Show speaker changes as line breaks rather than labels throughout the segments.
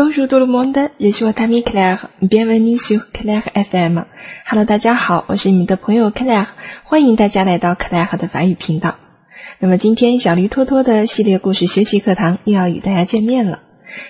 Bonjour tout le monde, je suis votre ami Claire. Bienvenue sur Claire FM. Hello，大家好，我是你们的朋友 Claire，欢迎大家来到 Claire 的法语频道。那么今天小驴托托的系列故事学习课堂又要与大家见面了。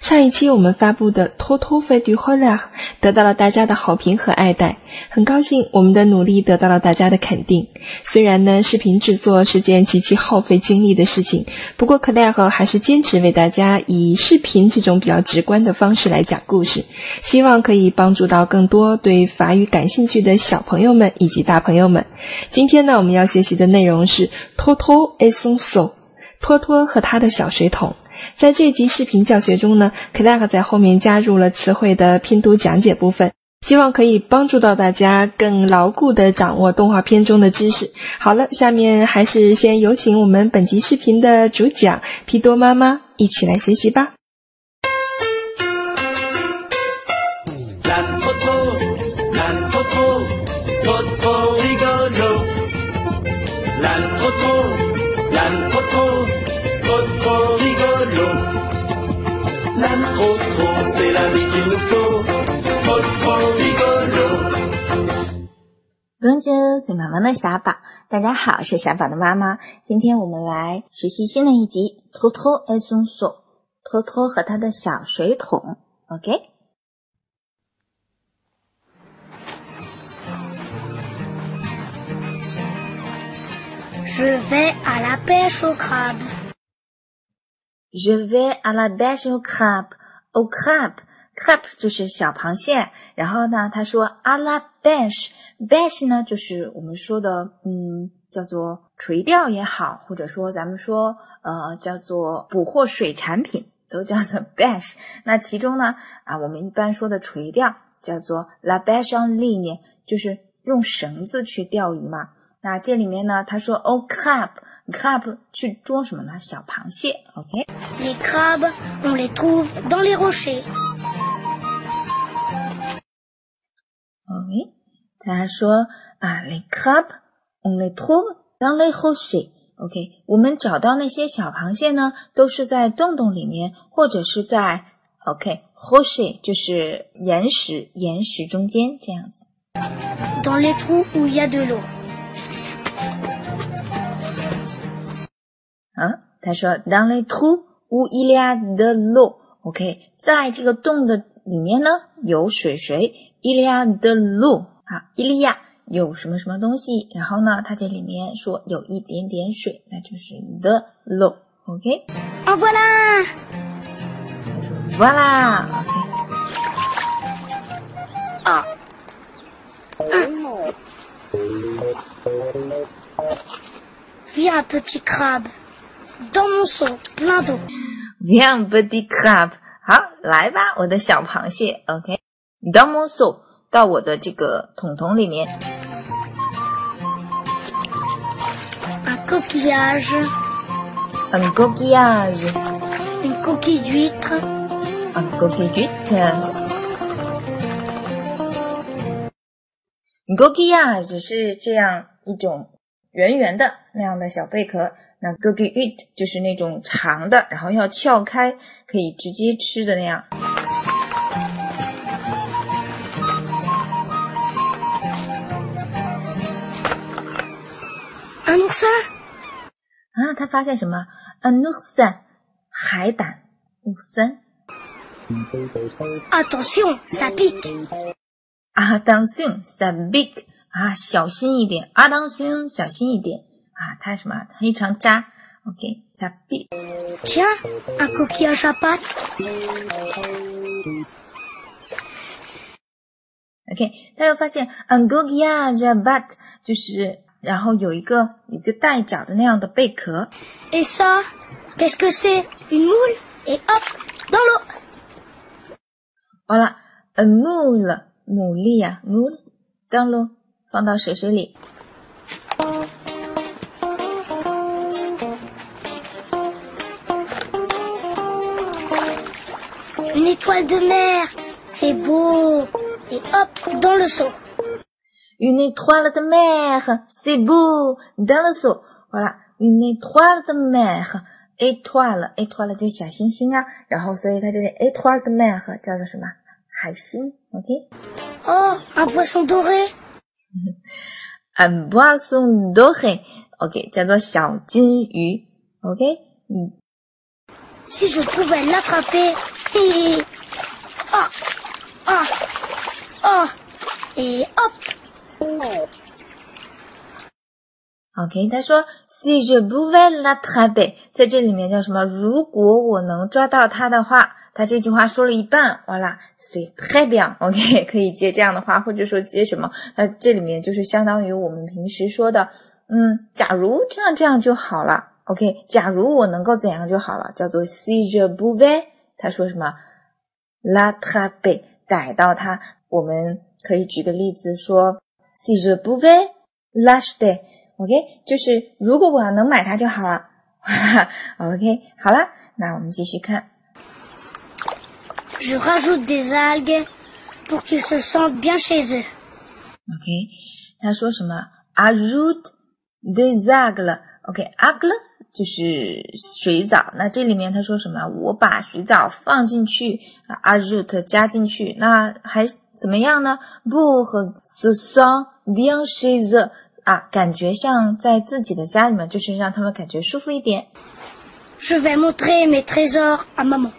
上一期我们发布的《托托费迪霍拉》得到了大家的好评和爱戴，很高兴我们的努力得到了大家的肯定。虽然呢，视频制作是件极其耗费精力的事情，不过 Claire 还是坚持为大家以视频这种比较直观的方式来讲故事，希望可以帮助到更多对法语感兴趣的小朋友们以及大朋友们。今天呢，我们要学习的内容是托托 et son seau，托托和他的小水桶。在这集视频教学中呢，Klara 在后面加入了词汇的拼读讲解部分，希望可以帮助到大家更牢固地掌握动画片中的知识。好了，下面还是先有请我们本集视频的主讲皮多妈妈一起来学习吧。
公主是妈妈的小宝，大家好，是小宝的妈妈。今天我们来学习新的一集《托托爱松鼠》，托托和他的小水桶。OK。
Je vais à la pêche au crabe.
Je vais à la bêche au crab. Au crab. Crab 就是小螃蟹。然后呢，他说 à la bêche。bêche 呢，就是我们说的，嗯，叫做垂钓也好，或者说咱们说，呃，叫做捕获水产品，都叫做 bêche。那其中呢，啊，我们一般说的垂钓叫做 la bêche en ligne，就是用绳子去钓鱼嘛。那这里面呢，他说 au crab。去捉什么呢？小螃蟹。OK。
Les crabes, on les trouve dans les rochers. Ok.
他说啊，les crabes，on les trouve dans les rochers。OK，我们找到那些小螃蟹呢，都是在洞洞里面，或者是在 OK，rocher 就是岩石，岩石中间这样子。
Dans les trous où il y a de l'eau。
啊，他说 dans les trous où il y a de l'eau。OK，在这个洞的里面呢，有水水，il y a de l'eau。好，伊利亚有什么什么东西？然后呢，它这里面说有一点点水，那就是 the low。OK。
啊，voilà。
voilà。OK。
啊。Viens petit crabe plein d'eau。
Viens petit crabe。好，来吧，我的小螃蟹。OK。Dans mon seau。到我的这个桶桶里面。
Un coquillage.
Un coquillage.
Une coquille d'huître.
Un coquille d'huître. Coquillage 是这样一种圆圆的那样的小贝壳，那 coquille d'huître 就是那种长的，然后要撬开可以直接吃的那样。
Oursin
啊，他发现什么 oursin，海胆，oursin。
Attention, ça pique.
Attention, ça pique. 啊，小心一点。Attention，小心一点。啊，它什么？非常扎。OK, ça pique.
Tiens, un coquillage à pattes.
OK，他又发现 un coquillage plat 就是然后有一个一个带角的那样的贝壳。
Et ça, qu'est-ce que c'est? Une moule? Et hop, dans l'eau.
好了，un moule，牡蛎呀，moule，dans l'eau，放到水水里。
Une étoile de mer, c'est beau. Et hop, dans le seau.
Une étoile de mer, c'est beau, dans le seau. Voilà, une étoile de mer, étoile，étoile 就小星星啊，然后所以它这里 étoile de mer 叫做什么？海星，OK？
Oh, un poisson doré.
Un poisson doré，OK，叫做小金鱼，OK？嗯，
Si je pouvais l'attraper. Hi, hi. Ah, ah, ah. Et hop.
OK，他说 si je pouvais l'attraper，在这里面叫什么？如果我能抓到他的话，他这句话说了一半，完了，c'est très bien，OK，、可以接这样的话，或者说接什么？那，这里面就是相当于我们平时说的，嗯，假如这样这样就好了，OK，假如我能够怎样就好了，叫做 si je pouvais，他说什么？l'attraper，逮到他，我们可以举个例子说 si je pouvais l'acheter。OK，就是如果我要能买它就好了。OK，好了，那我们继续看。
Je rajoute des algues pour qu'ils se sentent bien chez eux.
OK，他说什么？ajoute des algues。就是水藻。那这里面他说什么？我把水藻放进去，ajoute 加进去，那还怎么样呢？pour se sent bien chez eux。啊，感觉像在自己的家里面，就是让他们感觉舒服一点。
Je vais montrer mes trésors à maman.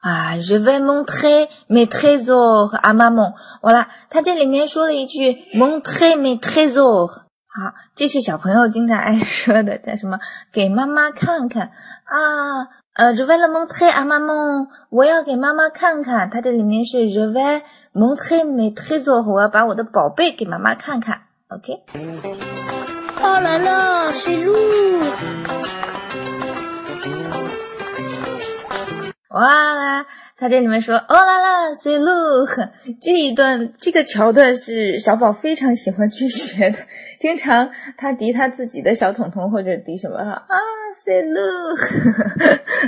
啊，je vais montrer mes trésors à maman。完了，他这里面说了一句 montrer mes trésors。好，这是小朋友经常爱说的，叫什么？给妈妈看看啊。呃，je vais le montrer à maman。我要给妈妈看看。它这里面是 je vais montrer mes trésors。我要把我的宝贝给妈妈看看。OK。
Oh là là, c'est lourd.
哇啦！他这里面说，哦啦啦，say look，这一段这个桥段是小宝非常喜欢去学的，经常他敌他自己的小桶桶或者敌什么哈啊，say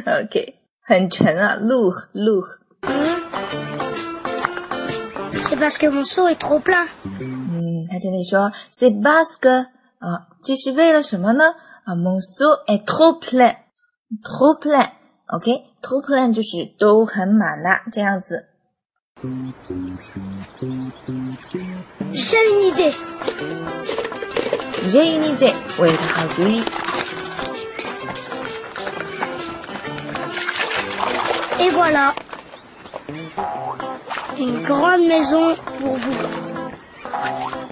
look，OK，、很沉啊，look
look，C'est parce que mon seau est trop plein.
嗯，他这里说 c'est parce que 啊，这是为了什么呢？啊，mon seau est trop plein，trop plein，OK，trop plein 就是都很满了这样子。
J'ai une idée，
我有个好主意。
Et voilà. Une grande maison pour vous.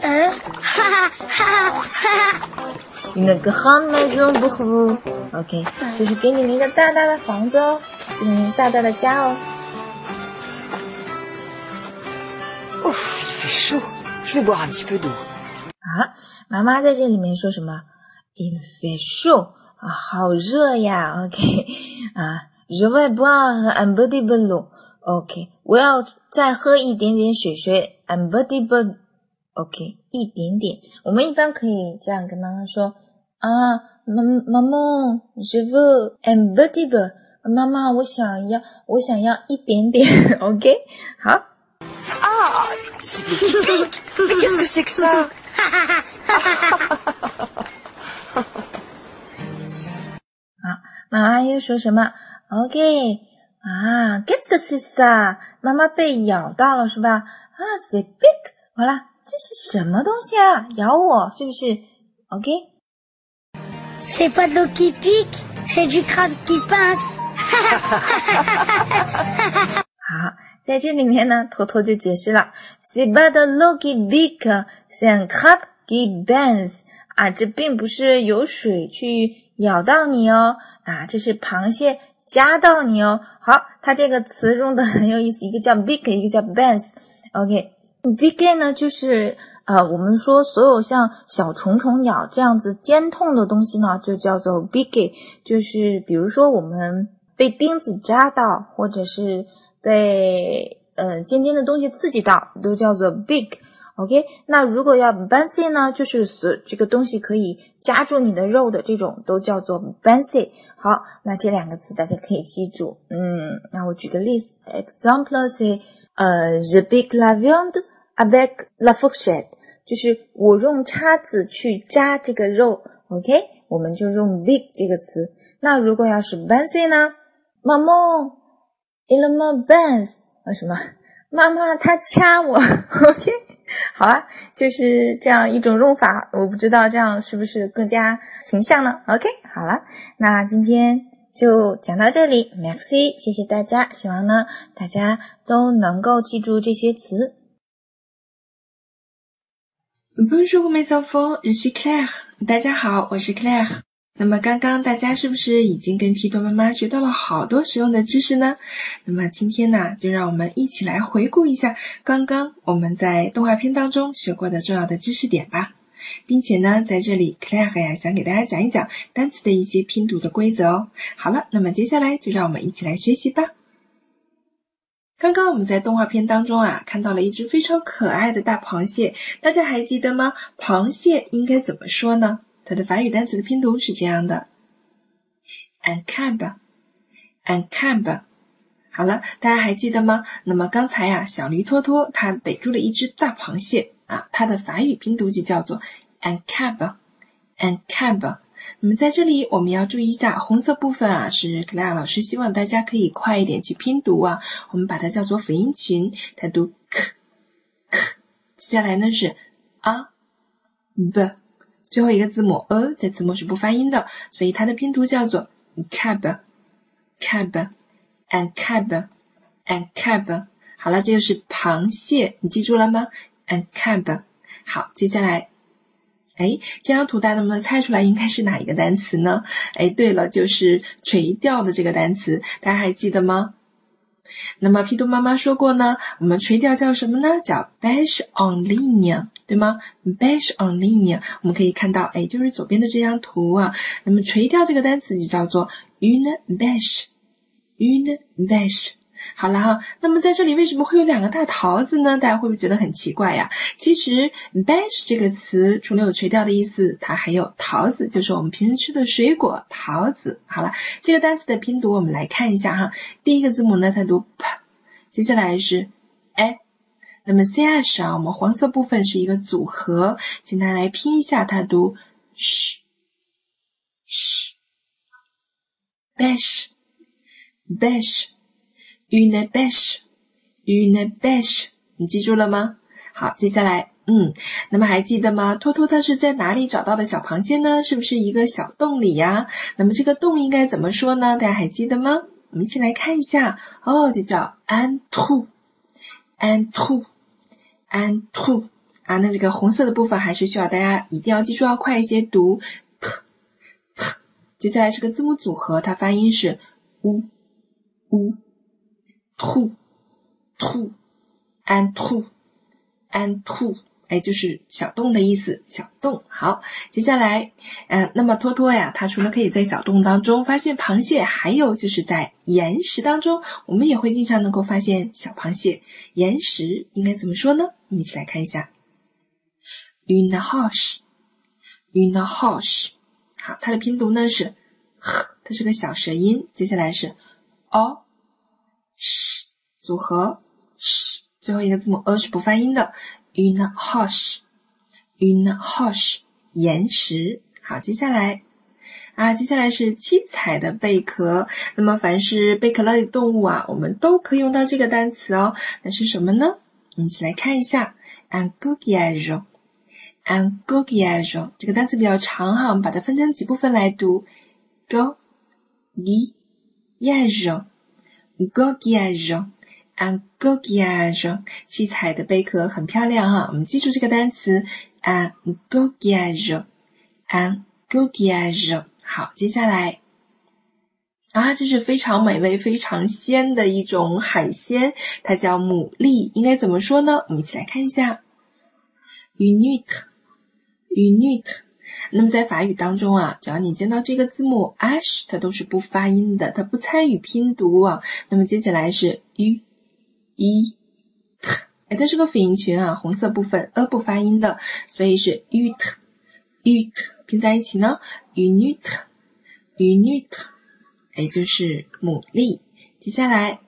Euh Ha ha ha ha
Une grande maison pour vous。OK，就是给你们一个大大的房子哦，给你们大大的家哦。
Ouf, il fait chaud. Je vais boire un petit peu d'eau.
啊，妈妈在这里面说什么？Il fait chaud 啊，好热呀。OK，啊，Je vais boire un petit peu d'eau。OK，我要再喝一点点水水，un petit peu。ok 一点点。我们一般可以这样跟妈妈说啊妈妈妈妈师傅 unbeliever 妈妈我想要我想要一点点。Ok 好。
啊哈哈哈哈哈哈哈哈哈哈哈哈哈哈哈哈啊
妈妈又说什么？Ok 啊 gets the sister 妈妈被咬到了是吧？啊 speak 好了这是什么东西啊？咬我是不是
？OK，C'est pas de l'eau qui pique, c'est du crabe qui pince.
好，在这里面呢，托托就解释了，c'est pas de l'eau qui pique，c'est un crabe qui pince。啊，这并不是有水去咬到你哦，啊，这是螃蟹夹到你哦。好，它这个词用的很有意思，一个叫 big，一个叫 bans。Biggy 呢就是呃，我们说所有像小虫虫咬这样子尖痛的东西呢，就叫做 big，就是比如说我们被钉子扎到，或者是被呃尖尖的东西刺激到，都叫做 big。OK，那如果要 bouncy 呢，就是所这个东西可以夹住你的肉的这种，都叫做 bouncy。好，那这两个词大家可以记住。嗯，那我举个例子，example c'est 呃，je pique la viande avec la fourchette，就是我用叉子去扎这个肉。OK，我们就用 big 这个词。那如果要是 Bensi 呢？妈妈，il me bans 为什么？妈妈他掐我。OK，好啊，就是这样一种用法。我不知道这样是不是更加形象呢？OK，好了，那今天就讲到这里，Merci，谢谢大家。希望呢大家都能够记住这些词。
Bonjour mes enfants, je suis Claire。大家好，我是 Claire。那么刚刚大家是不是已经跟皮多妈妈学到了好多实用的知识呢？那么今天呢，就让我们一起来回顾一下刚刚我们在动画片当中学过的重要的知识点吧，并且呢，在这里 Claire 呀想给大家讲一讲单词的一些拼读的规则哦。好了，那么接下来就让我们一起来学习吧。刚刚我们在动画片当中啊，看到了一只非常可爱的大螃蟹，大家还记得吗？螃蟹应该怎么说呢？它的法语单词的拼读是这样的，un cab，un cab。好了，大家还记得吗？那么刚才呀、小驴托托它逮住了一只大螃蟹啊，它的法语拼读就叫做 un cab，un cab。那么在这里我们要注意一下，红色部分啊是克莱尔老师希望大家可以快一点去拼读啊，我们把它叫做辅音群，它读 k k。接下来呢是 a b，最后一个字母 a 在字幕是不发音的，所以它的拼读叫做 cab cab and cab and cab。好了，这就是螃蟹，你记住了吗？and cab。好，接下来。哎，这张图大家能不能猜出来应该是哪一个单词呢？哎，对了，就是垂钓的这个单词，大家还记得吗？那么皮图妈妈说过呢，我们垂钓叫什么呢？叫 bash on line，对吗？bash on line，我们可以看到，哎，就是左边的这张图啊。那么垂钓这个单词就叫做 une bash，une bash。好了哈，那么在这里为什么会有两个大桃子呢？大家会不会觉得很奇怪呀？其实 bash 这个词除了有垂钓的意思，它还有桃子，就是我们平时吃的水果桃子。好了，这个单词的拼读我们来看一下哈。第一个字母呢，它读 p，接下来是 a。那么 ch 啊，我们黄色部分是一个组合，请大家来拼一下，它读 sh sh bash bash。Une bêche，une bêche，你记住了吗？好，接下来，嗯，那么还记得吗？托托它是在哪里找到的小螃蟹呢？是不是一个小洞里呀？那么这个洞应该怎么说呢？大家还记得吗？我们一起来看一下，哦，就叫 un trou，un trou，un trou，啊，那这个红色的部分还是需要大家一定要记住，要快一些读，t t，接下来是个字母组合，它发音是 u u。Trou trou un trou un trou，哎，就是小洞的意思，小洞。好，接下来，嗯，那么托托呀，它除了可以在小洞当中发现螃蟹，还有就是在岩石当中，我们也会经常能够发现小螃蟹。岩石应该怎么说呢？我们一起来看一下，une roche，une roche。好，它的拼读呢是 h，它是个小舌音，接下来是 o。Sh 组合 sh 最后一个字母 a 是不发音的，une roche，une roche 岩石。好，接下来啊，接下来是七彩的贝壳。那么凡是贝壳类的动物啊，我们都可以用到这个单词哦。那是什么呢？我们一起来看一下，un coquillage，un coquillage 这个单词比较长哈，我们把它分成几部分来读 g o g i a r o Gogiazo，an gogiazo，七彩的贝壳很漂亮哈，我们记住这个单词，an gogiazo，an gogiazo。好，接下来。啊，这是非常美味、非常鲜的一种海鲜，它叫牡蛎，应该怎么说呢？我们一起来看一下，unite，unite。那么在法语当中啊，只要你见到这个字母 h，它都是不发音的，它不参与拼读啊。那么接下来是 u i t，哎，它是个辅音群啊，红色部分 a 不发音的，所以是 u t u t 拼在一起呢，une huître，une huître，哎，就是牡蛎。接下来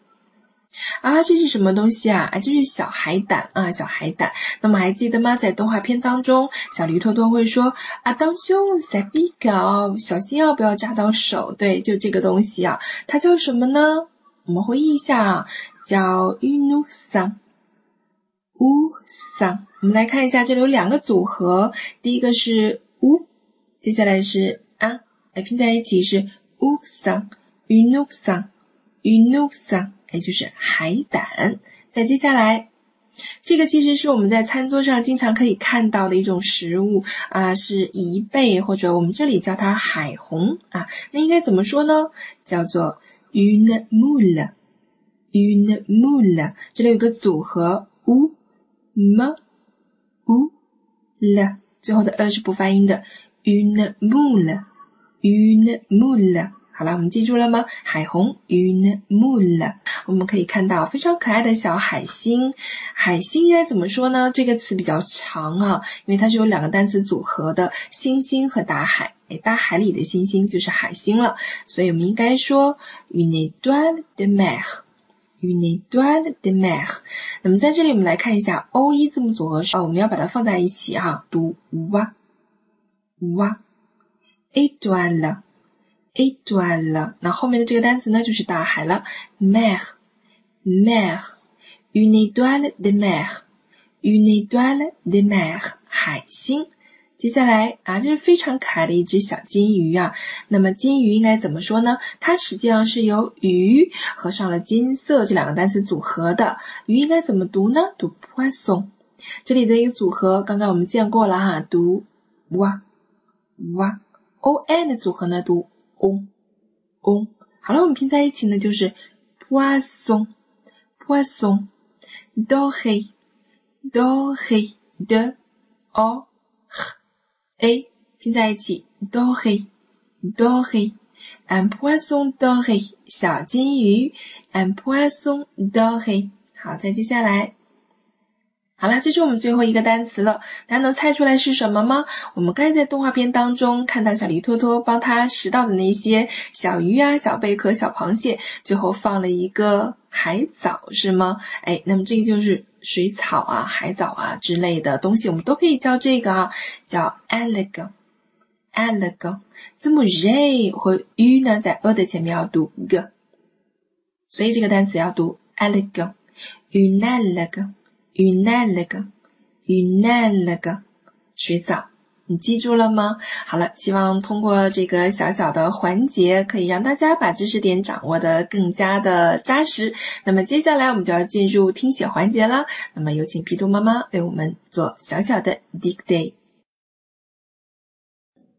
啊，这是什么东西啊？啊，这是小海胆啊，小海胆。那么还记得吗？在动画片当中，小驴托托会说啊，当胸塞比高，小心要不要扎到手？对，就这个东西啊，它叫什么呢？我们回忆一下啊，叫乌努桑，乌桑。我们来看一下，这里有两个组合，第一个是乌，接下来是啊，来拼在一起是乌桑，乌努桑，乌努桑。也就是海胆。再接下来，这个其实是我们在餐桌上经常可以看到的一种食物啊，是贻贝或者我们这里叫它海虹啊。那应该怎么说呢？叫做 unmula，unmula。这里有个组合 u m u l，最后的 e 是不发音的 une moule，une moule。好了，我们记住了吗？海虹 une moule。我们可以看到非常可爱的小海星。海星应该怎么说呢？这个词比较长啊，因为它是由两个单词组合的，星星和大海。哎，大海里的星星就是海星了。所以我们应该说 une étoile de mex unit de mer。那么在这里我们来看一下 o e 字母组合是，我们要把它放在一起哈，读 wa wa étoile。A 端了，那后面的这个单词呢，就是大海了。mer，mer，une étoile de mer，une étoile de mer，海星。接下来啊，这是非常可爱的一只小金鱼啊。那么金鱼应该怎么说呢？它实际上是由鱼和上了金色这两个单词组合的。鱼应该怎么读呢？读 poisson。这里的一个组合，刚刚我们见过了哈，读哇哇。o n 的组合呢，读。嗡嗡，好了，我们拼在一起呢，就是 poisson poisson doré doré de o a 拼在一起 doré doré un poisson doré 小金鱼 un poisson doré 好，再接下来。好了，这是我们最后一个单词了，大家能猜出来是什么吗？我们刚才在动画片当中看到小驴托托帮他拾到的那些小鱼啊、小贝壳、小螃蟹，最后放了一个海藻，是吗？哎，那么这个就是水草啊、海藻啊之类的东西，我们都可以叫这个啊，叫 alga，alga。字母 z 和 u 呢，在 a 的前面要读 g，所以这个单词要读 alga，unalga。云南那个，云南那个水藻，你记住了吗？好了，希望通过这个小小的环节，可以让大家把知识点掌握的更加的扎实。那么接下来我们就要进入听写环节了。那么有请皮图妈妈为我们做小小的 dictate。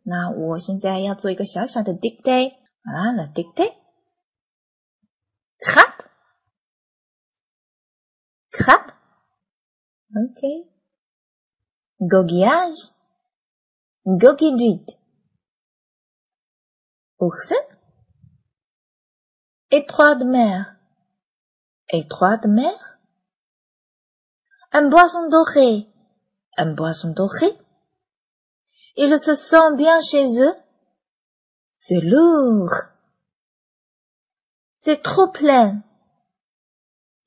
那我现在要做一个小小的 dictate 啊，la dictate，crap，crap。Ok. Goguillage. Goguiduit. Oursin. Étroit de mer. Étroit de mer. Un boisson doré. Un boisson doré. Ils se sent bien chez eux. C'est lourd. C'est trop plein.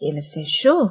Il fait chaud.